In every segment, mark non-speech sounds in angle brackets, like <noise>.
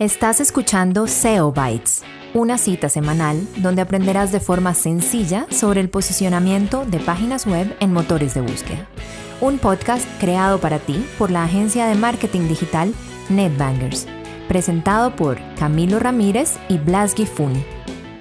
Estás escuchando SEO Bytes, una cita semanal donde aprenderás de forma sencilla sobre el posicionamiento de páginas web en motores de búsqueda. Un podcast creado para ti por la agencia de marketing digital NetBangers, presentado por Camilo Ramírez y Blas Gifuni.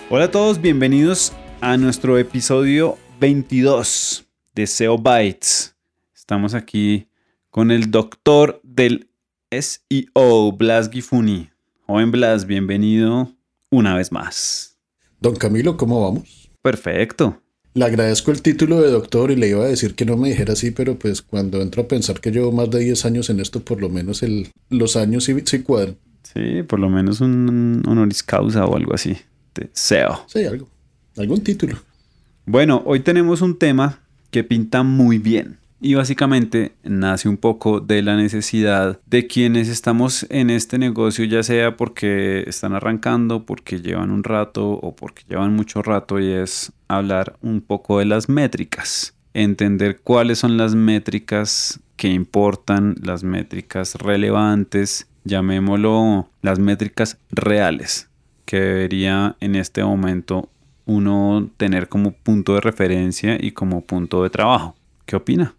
Hola a todos, bienvenidos a nuestro episodio 22 de SEO Bytes. Estamos aquí con el doctor del SEO, Blas Gifuni. Joven Blas, bienvenido una vez más. Don Camilo, ¿cómo vamos? Perfecto. Le agradezco el título de doctor y le iba a decir que no me dijera así, pero pues cuando entro a pensar que llevo más de 10 años en esto, por lo menos el, los años sí, sí cuadran. Sí, por lo menos un honoris causa o algo así. De SEO. Sí, algo. Algún título. Bueno, hoy tenemos un tema que pinta muy bien. Y básicamente nace un poco de la necesidad de quienes estamos en este negocio, ya sea porque están arrancando, porque llevan un rato o porque llevan mucho rato, y es hablar un poco de las métricas. Entender cuáles son las métricas que importan, las métricas relevantes, llamémoslo las métricas reales, que debería en este momento uno tener como punto de referencia y como punto de trabajo. ¿Qué opina?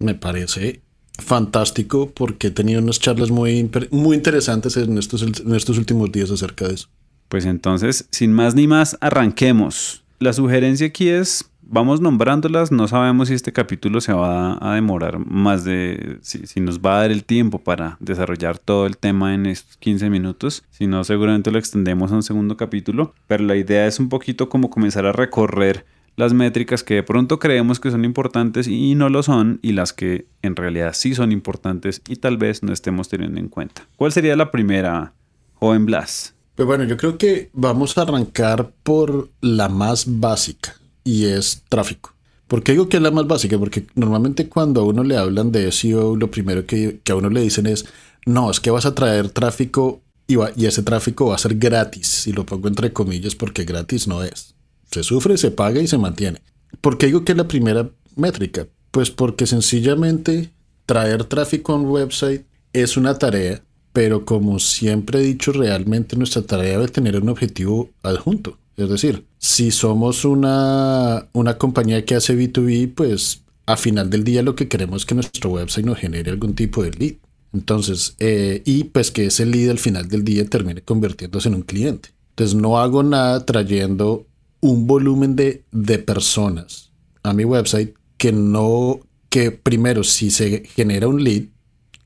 Me parece fantástico porque he tenido unas charlas muy, muy interesantes en estos, en estos últimos días acerca de eso. Pues entonces, sin más ni más, arranquemos. La sugerencia aquí es, vamos nombrándolas, no sabemos si este capítulo se va a demorar más de, si, si, nos va a dar el tiempo para desarrollar todo el tema en estos 15 minutos, si no seguramente lo extendemos a un segundo capítulo, pero la idea es un poquito como comenzar a recorrer las métricas que de pronto creemos que son importantes y no lo son y las que en realidad sí son importantes y tal vez no estemos teniendo en cuenta. ¿Cuál sería la primera, joven Blas? Pues bueno, yo creo que vamos a arrancar por la más básica y es tráfico. ¿Por qué digo que es la más básica? Porque normalmente cuando a uno le hablan de SEO, lo primero que, a uno le dicen es, no, es que vas a traer tráfico y, y ese tráfico va a ser gratis. Y lo pongo entre comillas porque gratis no es. Se sufre, se paga y se mantiene. ¿Por qué digo que es la primera métrica? Pues porque sencillamente traer tráfico a un website es una tarea, pero como siempre he dicho, realmente nuestra tarea debe tener un objetivo adjunto. Es decir, si somos una, una compañía que hace B2B, pues a final del día lo que queremos es que nuestro website nos genere algún tipo de lead. Entonces, eh, y pues que ese lead al final del día termine convirtiéndose en un cliente. Entonces no hago nada trayendo un volumen de, de personas a mi website que no, que primero si se genera un lead,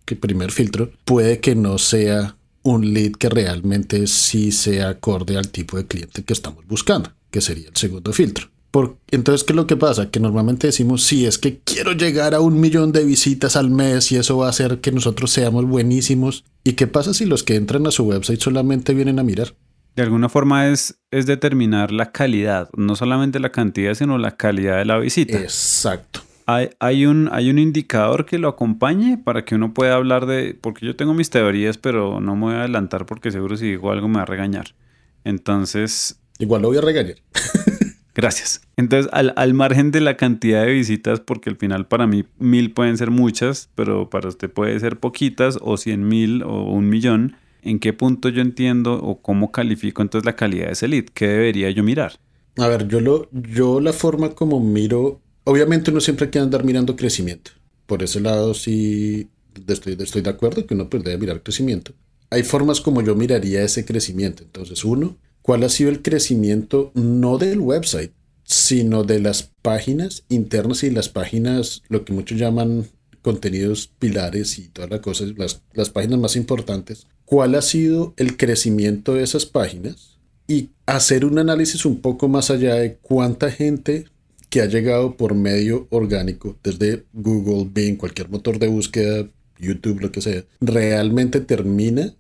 que primer filtro, puede que no sea un lead que realmente sí sea acorde al tipo de cliente que estamos buscando, que sería el segundo filtro. Por, entonces, ¿qué es lo que pasa? Que normalmente decimos, sí, es que quiero llegar a un millón de visitas al mes y eso va a hacer que nosotros seamos buenísimos. ¿Y qué pasa si los que entran a su website solamente vienen a mirar? De alguna forma es, es determinar la calidad, no solamente la cantidad, sino la calidad de la visita. Exacto. Hay, hay, un, hay un indicador que lo acompañe para que uno pueda hablar de, porque yo tengo mis teorías, pero no me voy a adelantar porque seguro si digo algo me va a regañar. Entonces... Igual lo voy a regañar. <laughs> Gracias. Entonces, al, al, margen de la cantidad de visitas, porque al final para mí mil pueden ser muchas, pero para usted puede ser poquitas, o cien mil o un millón, ¿en qué punto yo entiendo o cómo califico entonces la calidad de ese lead? ¿Qué debería yo mirar? A ver, yo, lo, yo la forma como miro, obviamente uno siempre quiere andar mirando crecimiento. Por ese lado sí estoy, estoy de acuerdo que uno pues debe mirar crecimiento. Hay formas como yo miraría ese crecimiento. Entonces, uno, ¿cuál ha sido el crecimiento no del website, sino de las páginas internas y las páginas, lo que muchos llaman contenidos pilares y todas las cosas, las, las páginas más importantes, cuál ha sido el crecimiento de esas páginas y hacer un análisis un poco más allá de cuánta gente que ha llegado por medio orgánico, desde Google, Bing, cualquier motor de búsqueda, YouTube, lo que sea, realmente termina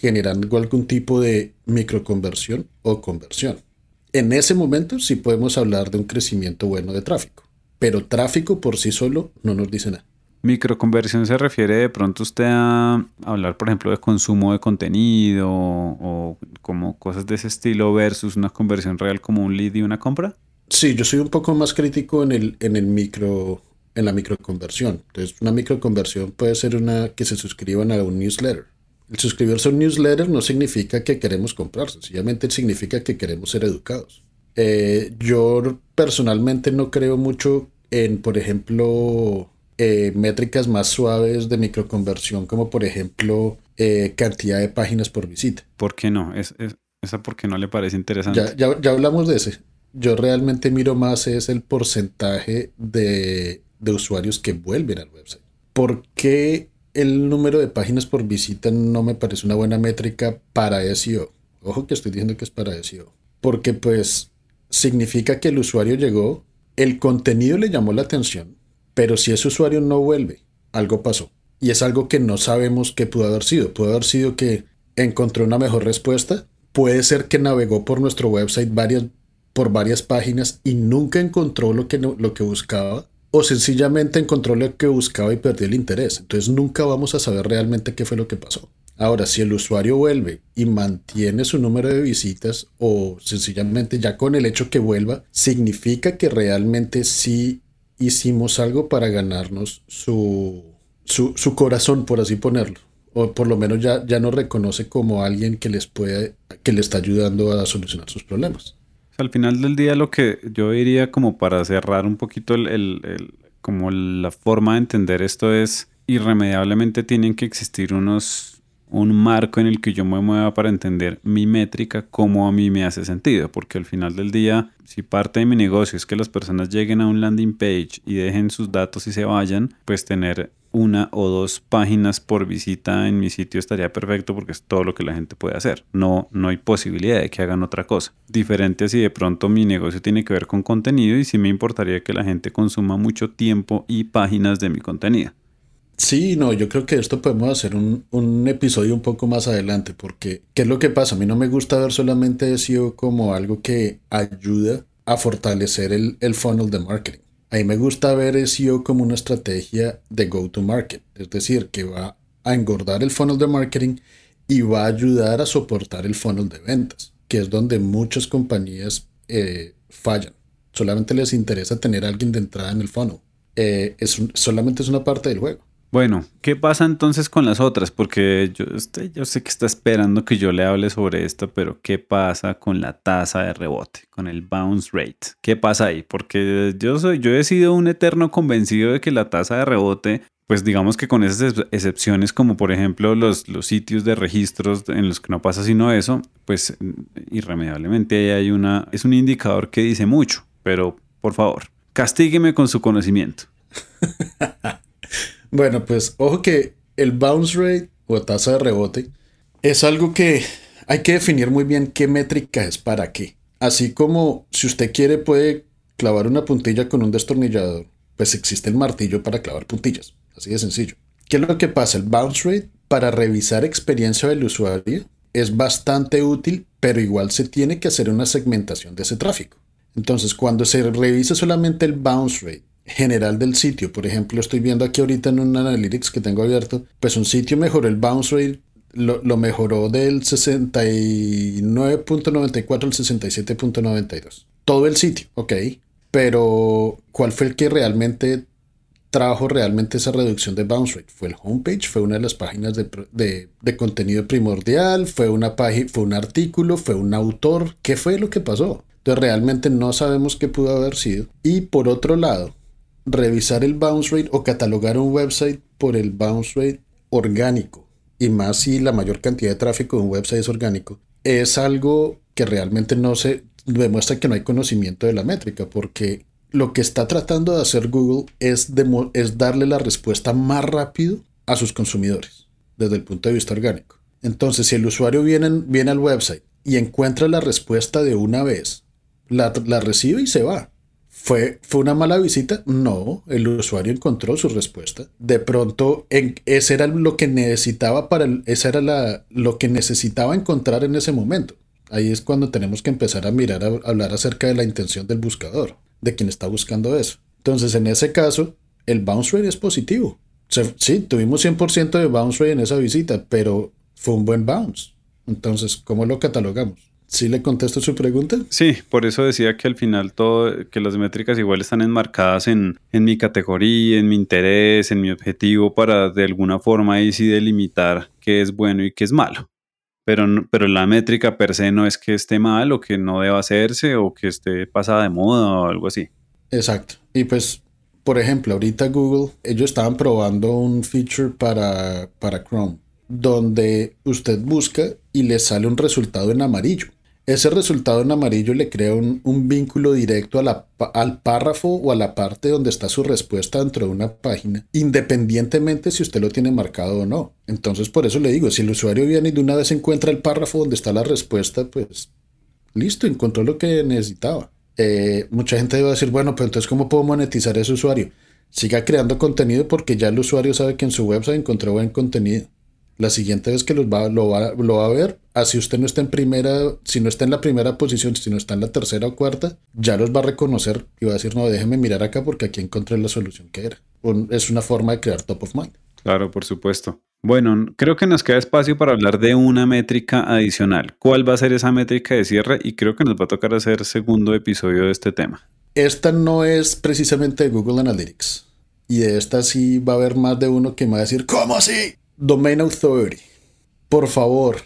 generando algún tipo de microconversión o conversión. En ese momento sí podemos hablar de un crecimiento bueno de tráfico, pero tráfico por sí solo no nos dice nada. Microconversión se refiere de pronto usted a hablar, por ejemplo, de consumo de contenido o como cosas de ese estilo versus una conversión real como un lead y una compra. Sí, yo soy un poco más crítico en el, en el micro, en la microconversión. Entonces, una microconversión puede ser una que se suscriban a un newsletter El suscribirse a un newsletter no significa que queremos comprar, sencillamente significa que queremos ser educados. Eh, yo personalmente no creo mucho en, por ejemplo, eh, métricas más suaves de microconversión, como por ejemplo eh, cantidad de páginas por visita. ¿Por qué no? Es, ¿Esa porque no le parece interesante? Ya, ya, hablamos de ese. Yo realmente miro más es el porcentaje de, de usuarios que vuelven al website. ¿Por qué el número de páginas por visita no me parece una buena métrica para SEO? Ojo que estoy diciendo que es para SEO. Porque pues significa que el usuario llegó, el contenido le llamó la atención, pero si ese usuario no vuelve, algo pasó. Y es algo que no sabemos qué pudo haber sido. Pudo haber sido que encontró una mejor respuesta. Puede ser que navegó por nuestro website varias, por varias páginas y nunca encontró lo que, lo que buscaba. O sencillamente encontró lo que buscaba y perdió el interés. Entonces nunca vamos a saber realmente qué fue lo que pasó. Ahora, si el usuario vuelve y mantiene su número de visitas o sencillamente ya con el hecho que vuelva, significa que realmente sí hicimos algo para ganarnos su, su, corazón, por así ponerlo. O por lo menos ya, ya nos reconoce como alguien que les puede, que le está ayudando a solucionar sus problemas. Al final del día lo que yo diría como para cerrar un poquito el, como la forma de entender esto es irremediablemente tienen que existir unos un marco en el que yo me mueva para entender mi métrica, cómo a mí me hace sentido, porque al final del día, si parte de mi negocio es que las personas lleguen a un landing page y dejen sus datos y se vayan, pues tener una o dos páginas por visita en mi sitio estaría perfecto porque es todo lo que la gente puede hacer. No, no hay posibilidad de que hagan otra cosa. Diferente si de pronto mi negocio tiene que ver con contenido y si me importaría que la gente consuma mucho tiempo y páginas de mi contenido. Sí, no, yo creo que esto podemos hacer un, un, episodio un poco más adelante, porque ¿qué es lo que pasa? A mí no me gusta ver solamente SEO como algo que ayuda a fortalecer el, el funnel de marketing. A mí me gusta ver SEO como una estrategia de go-to-market, es decir, que va a engordar el funnel de marketing y va a ayudar a soportar el funnel de ventas, que es donde muchas compañías eh, fallan. Solamente les interesa tener a alguien de entrada en el funnel. Eh, es solamente es una parte del juego. Bueno, ¿qué pasa entonces con las otras? Porque yo, este, yo sé que está esperando que yo le hable sobre esto, pero ¿qué pasa con la tasa de rebote, con el bounce rate? ¿Qué pasa ahí? Porque yo, yo he sido un eterno convencido de que la tasa de rebote, pues digamos que con esas excepciones como por ejemplo los, los sitios de registros en los que no pasa sino eso, pues irremediablemente ahí hay una, es un indicador que dice mucho, pero por favor, castígueme con su conocimiento. <laughs> Bueno, pues ojo que el bounce rate o tasa de rebote es algo que hay que definir muy bien qué métrica es para qué. Así como si usted quiere puede clavar una puntilla con un destornillador, pues existe el martillo para clavar puntillas. Así de sencillo. ¿Qué es lo que pasa? El bounce rate para revisar experiencia del usuario es bastante útil, pero igual se tiene que hacer una segmentación de ese tráfico. Entonces, cuando se revisa solamente el bounce rate general del sitio. Por ejemplo, estoy viendo aquí ahorita en un Analytics que tengo abierto, pues un sitio mejoró el bounce rate, lo, mejoró del 69.94 al 67.92. Todo el sitio, ok. Pero, ¿cuál fue el que realmente trajo realmente esa reducción de bounce rate? ¿Fue el homepage? ¿Fue una de las páginas de, contenido primordial? ¿Fue una página? ¿Fue un artículo? ¿Fue un autor? ¿Qué fue lo que pasó? Entonces realmente no sabemos qué pudo haber sido. Y por otro lado, revisar el bounce rate o catalogar un website por el bounce rate orgánico, y más si la mayor cantidad de tráfico de un website es orgánico, es algo que realmente no se demuestra que no hay conocimiento de la métrica, porque lo que está tratando de hacer Google es, darle la respuesta más rápido a sus consumidores, desde el punto de vista orgánico. Entonces, si el usuario viene, viene al website y encuentra la respuesta de una vez, la recibe y se va. ¿Fue, ¿Fue una mala visita? No, el usuario encontró su respuesta. De pronto, en, ese era lo que necesitaba para era la, lo que necesitaba encontrar en ese momento. Ahí es cuando tenemos que empezar a mirar, a, hablar acerca de la intención del buscador, de quien está buscando eso. Entonces, en ese caso, el bounce rate es positivo. sí, tuvimos 100% de bounce rate en esa visita, pero fue un buen bounce. Entonces, ¿cómo lo catalogamos? ¿Sí le contesto su pregunta? Sí, por eso decía que al final todo, que las métricas igual están enmarcadas en, en mi categoría, en mi interés, en mi objetivo para de alguna forma ahí sí delimitar qué es bueno y qué es malo. Pero, pero la métrica per se no es que esté mal o que no deba hacerse o que esté pasada de moda o algo así. Exacto. Y pues, por ejemplo, ahorita Google, ellos estaban probando un feature para, para Chrome, donde usted busca y le sale un resultado en amarillo. Ese resultado en amarillo le crea un, vínculo directo al párrafo o a la parte donde está su respuesta dentro de una página, independientemente si usted lo tiene marcado o no. Entonces, por eso le digo, si el usuario viene y de una vez encuentra el párrafo donde está la respuesta, pues listo, encontró lo que necesitaba. Eh, mucha gente va a decir, bueno, pues entonces, ¿cómo puedo monetizar ese usuario? Siga creando contenido porque ya el usuario sabe que en su website encontró buen contenido. La siguiente vez que los va, lo, va, lo va a ver, así usted no está en primera, si no está en la primera posición, si no está en la tercera o cuarta, ya los va a reconocer y va a decir, no, déjeme mirar acá porque aquí encontré la solución que era. es una forma de crear top of mind. Claro, por supuesto. Bueno, creo que nos queda espacio para hablar de una métrica adicional. ¿Cuál va a ser esa métrica de cierre? Y creo que nos va a tocar hacer segundo episodio de este tema. Esta no es precisamente de Google Analytics. Y de esta sí va a haber más de uno que me va a decir, ¿cómo así? Domain Authority. Por favor,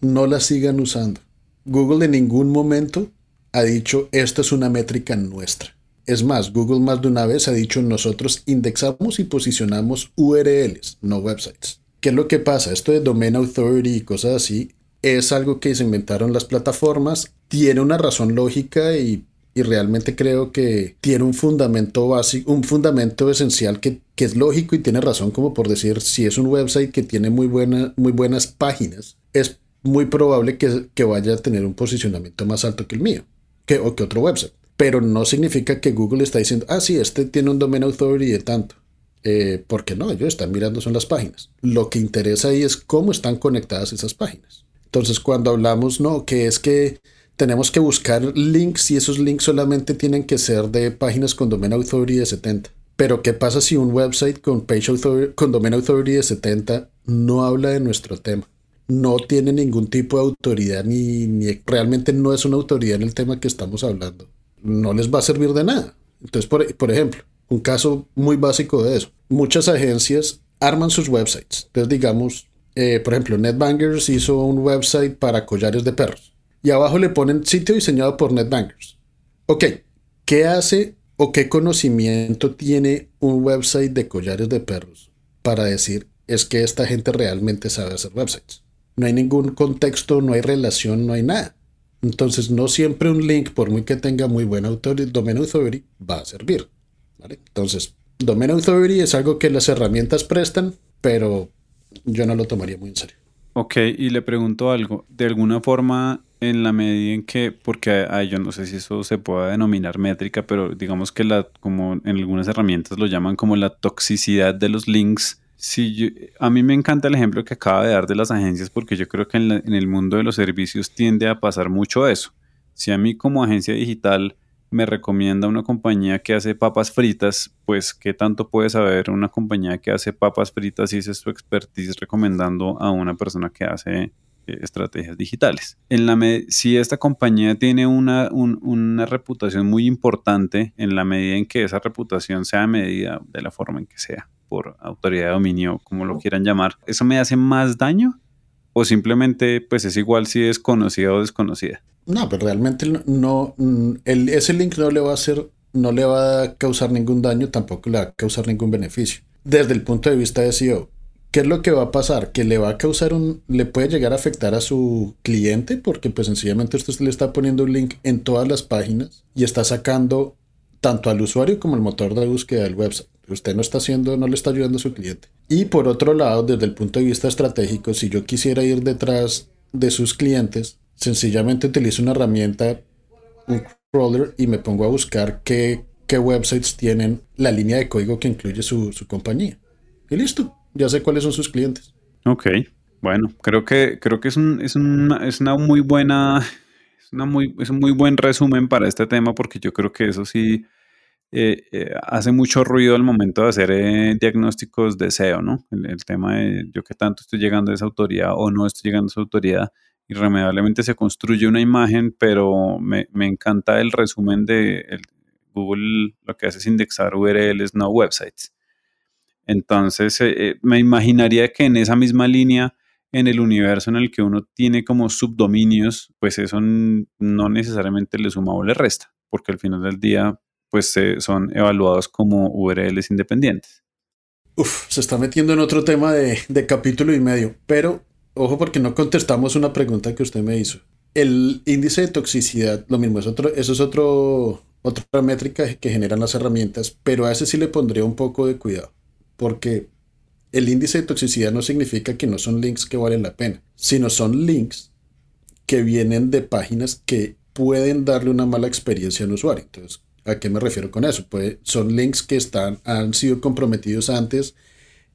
no la sigan usando. Google en ningún momento ha dicho esto es una métrica nuestra. Es más, Google más de una vez ha dicho nosotros indexamos y posicionamos URLs, no websites. ¿Qué es lo que pasa? Esto de Domain Authority y cosas así es algo que se inventaron las plataformas, tiene una razón lógica y y realmente creo que tiene un fundamento básico, un fundamento esencial que, es lógico y tiene razón como por decir, si es un website que tiene muy, buena, muy buenas páginas, es muy probable que, vaya a tener un posicionamiento más alto que el mío, que, o que otro website. Pero no significa que Google está diciendo, ah, sí, este tiene un domain authority de tanto. Eh, porque no, ellos están mirando son las páginas. Lo que interesa ahí es cómo están conectadas esas páginas. Entonces, cuando hablamos, no, que es que tenemos que buscar links y esos links solamente tienen que ser de páginas con domain authority de 70. Pero ¿qué pasa si un website con page authority, con domain authority de 70 no habla de nuestro tema? No tiene ningún tipo de autoridad ni, realmente no es una autoridad en el tema que estamos hablando. No les va a servir de nada. Entonces, por, por ejemplo, un caso muy básico de eso. Muchas agencias arman sus websites. Entonces, digamos, eh, por ejemplo, NetBangers hizo un website para collares de perros y abajo le ponen sitio diseñado por NetBankers. Ok, ¿qué hace o qué conocimiento tiene un website de collares de perros para decir es que esta gente realmente sabe hacer websites? No hay ningún contexto, no hay relación, no hay nada. Entonces, no siempre un link, por muy que tenga muy buena authority, domain authority, va a servir. Entonces, domain authority es algo que las herramientas prestan, pero yo no lo tomaría muy en serio. Ok, y le pregunto algo. ¿De alguna forma en la medida en que, porque yo no sé si eso se pueda denominar métrica, pero digamos que la, como en algunas herramientas lo llaman como la toxicidad de los links. Si a mí me encanta el ejemplo que acaba de dar de las agencias porque yo creo que en, en el mundo de los servicios tiende a pasar mucho eso. Si a mí como agencia digital me recomienda una compañía que hace papas fritas, pues qué tanto puede saber una compañía que hace papas fritas si es su expertise recomendando a una persona que hace estrategias digitales. En la si esta compañía tiene una, una reputación muy importante, en la medida en que esa reputación sea medida de la forma en que sea, por autoridad de dominio, como lo quieran llamar, ¿eso me hace más daño? ¿O simplemente pues es igual si es conocida o desconocida? No, pero realmente no, el, ese link no le va a hacer, no le va a causar ningún daño, tampoco le va a causar ningún beneficio. Desde el punto de vista de SEO, ¿Qué es lo que va a pasar? Que le va a causar un, le puede llegar a afectar a su cliente porque pues sencillamente usted le está poniendo un link en todas las páginas y está sacando tanto al usuario como al motor de búsqueda del website. Usted no está haciendo, no le está ayudando a su cliente. Y por otro lado, desde el punto de vista estratégico, si yo quisiera ir detrás de sus clientes, sencillamente utilizo una herramienta, un crawler y me pongo a buscar qué, websites tienen la línea de código que incluye su, su compañía. Y listo ya sé cuáles son sus clientes. Ok, bueno, creo que, creo que es, un, es, una, es una muy buena, es, una muy, es un muy buen resumen para este tema porque yo creo que eso sí eh, eh, hace mucho ruido al momento de hacer eh, diagnósticos de SEO, ¿no? El, tema de yo que tanto estoy llegando a esa autoridad o no estoy llegando a esa autoridad irremediablemente se construye una imagen, pero me, encanta el resumen de Google, lo que hace es indexar URLs, no websites. Entonces, eh, eh, me imaginaría que en esa misma línea, en el universo en el que uno tiene como subdominios, pues eso no necesariamente le suma o le resta, porque al final del día, pues son evaluados como URLs independientes. Uf, se está metiendo en otro tema de, de capítulo y medio, pero ojo porque no contestamos una pregunta que usted me hizo. El índice de toxicidad, lo mismo, es otro, eso es otro, otra métrica que generan las herramientas, pero a ese sí le pondría un poco de cuidado porque el índice de toxicidad no significa que no son links que valen la pena, sino son links que vienen de páginas que pueden darle una mala experiencia al usuario. Entonces, ¿a qué me refiero con eso? Pues son links que están, han sido comprometidos antes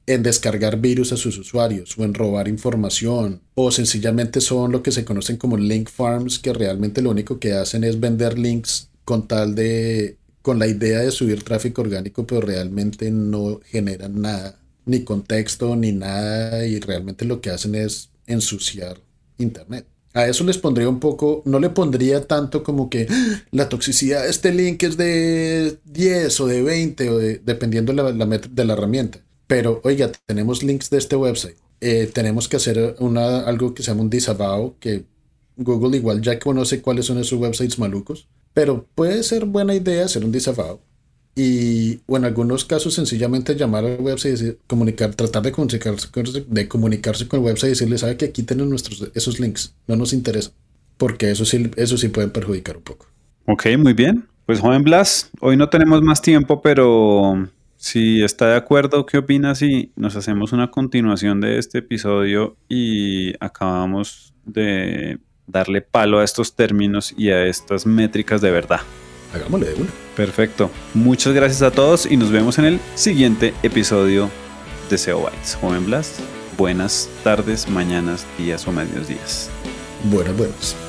en descargar virus a sus usuarios o en robar información o sencillamente son lo que se conocen como link farms que realmente lo único que hacen es vender links con tal de con la idea de subir tráfico orgánico, pero realmente no generan nada, ni contexto, ni nada, y realmente lo que hacen es ensuciar Internet. A eso les pondría un poco, no le pondría tanto como que ah, la toxicidad de este link es de 10 o de 20, o dependiendo de la, de la herramienta. Pero, oiga, tenemos links de este website. Eh, tenemos que hacer una, algo que se llama un disavow, que Google igual ya conoce cuáles son esos websites malucos. Pero puede ser buena idea hacer un disavow y o en algunos casos sencillamente llamar al website y comunicar, tratar de comunicarse, de comunicarse con el website y decirle, sabe que aquí tienen nuestros, esos links, no nos interesa, porque eso sí, eso sí puede perjudicar un poco. Ok, muy bien. Pues joven Blas, hoy no tenemos más tiempo, pero si está de acuerdo, ¿qué opina si nos hacemos una continuación de este episodio y acabamos de darle palo a estos términos y a estas métricas de verdad. Hagámosle de una. Perfecto. Muchas gracias a todos y nos vemos en el siguiente episodio de SEO Bytes. Joven Blas, buenas tardes, mañanas, días o medios días. Buenas, buenas.